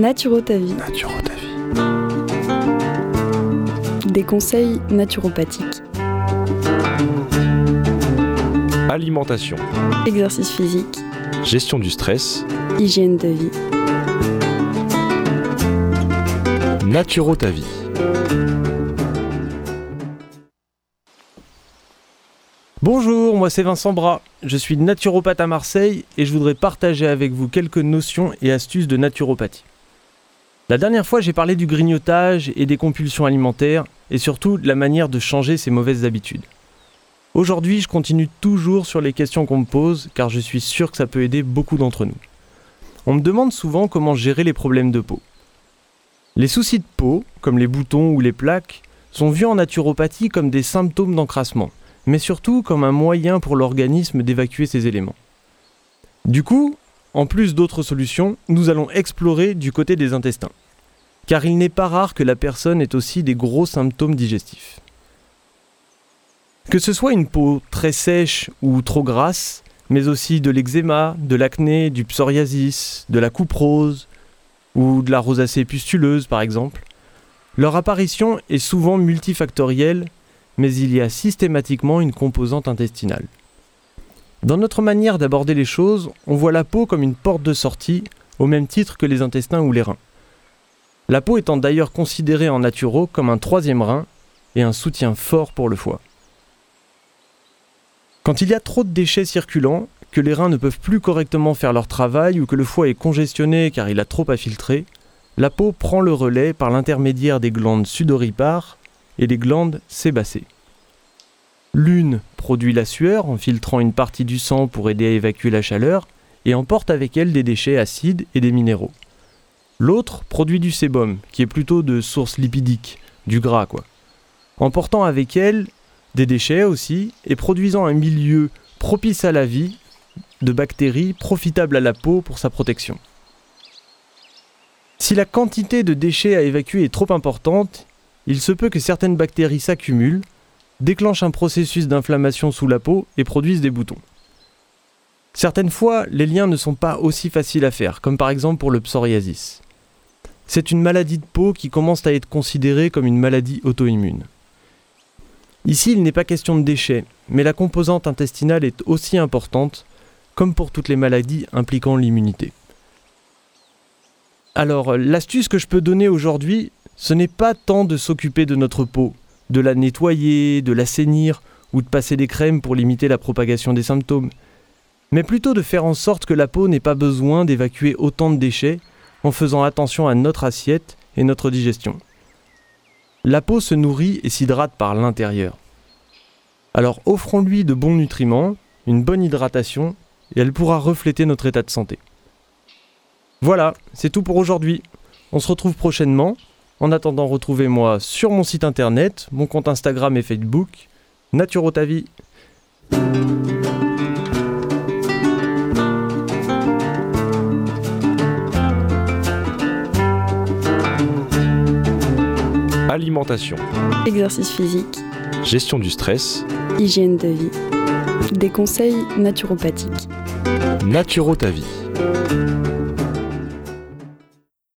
Naturo ta vie. Naturo ta vie. Des conseils naturopathiques. Alimentation. Exercice physique. Gestion du stress. Hygiène de vie. Naturo ta vie. Bonjour, moi c'est Vincent Bras. Je suis naturopathe à Marseille et je voudrais partager avec vous quelques notions et astuces de naturopathie. La dernière fois, j'ai parlé du grignotage et des compulsions alimentaires et surtout de la manière de changer ses mauvaises habitudes. Aujourd'hui, je continue toujours sur les questions qu'on me pose car je suis sûr que ça peut aider beaucoup d'entre nous. On me demande souvent comment gérer les problèmes de peau. Les soucis de peau, comme les boutons ou les plaques, sont vus en naturopathie comme des symptômes d'encrassement mais surtout comme un moyen pour l'organisme d'évacuer ces éléments. Du coup, en plus d'autres solutions, nous allons explorer du côté des intestins. Car il n'est pas rare que la personne ait aussi des gros symptômes digestifs. Que ce soit une peau très sèche ou trop grasse, mais aussi de l'eczéma, de l'acné, du psoriasis, de la coupe rose ou de la rosacée pustuleuse par exemple, leur apparition est souvent multifactorielle mais il y a systématiquement une composante intestinale. Dans notre manière d'aborder les choses, on voit la peau comme une porte de sortie, au même titre que les intestins ou les reins. La peau étant d'ailleurs considérée en naturo comme un troisième rein et un soutien fort pour le foie. Quand il y a trop de déchets circulants, que les reins ne peuvent plus correctement faire leur travail ou que le foie est congestionné car il a trop à filtrer, la peau prend le relais par l'intermédiaire des glandes sudoripares et les glandes sébacées. L'une produit la sueur en filtrant une partie du sang pour aider à évacuer la chaleur et emporte avec elle des déchets acides et des minéraux. L'autre produit du sébum, qui est plutôt de source lipidique, du gras quoi. Emportant avec elle des déchets aussi et produisant un milieu propice à la vie de bactéries profitables à la peau pour sa protection. Si la quantité de déchets à évacuer est trop importante, il se peut que certaines bactéries s'accumulent, déclenchent un processus d'inflammation sous la peau et produisent des boutons. Certaines fois, les liens ne sont pas aussi faciles à faire, comme par exemple pour le psoriasis. C'est une maladie de peau qui commence à être considérée comme une maladie auto-immune. Ici, il n'est pas question de déchets, mais la composante intestinale est aussi importante, comme pour toutes les maladies impliquant l'immunité. Alors, l'astuce que je peux donner aujourd'hui, ce n'est pas tant de s'occuper de notre peau, de la nettoyer, de l'assainir ou de passer des crèmes pour limiter la propagation des symptômes, mais plutôt de faire en sorte que la peau n'ait pas besoin d'évacuer autant de déchets en faisant attention à notre assiette et notre digestion. La peau se nourrit et s'hydrate par l'intérieur. Alors offrons-lui de bons nutriments, une bonne hydratation, et elle pourra refléter notre état de santé. Voilà, c'est tout pour aujourd'hui. On se retrouve prochainement en attendant, retrouvez-moi sur mon site internet, mon compte Instagram et Facebook, Naturotavie. Alimentation. Exercice physique. Gestion du stress. Hygiène de vie. Des conseils naturopathiques. Naturo ta vie.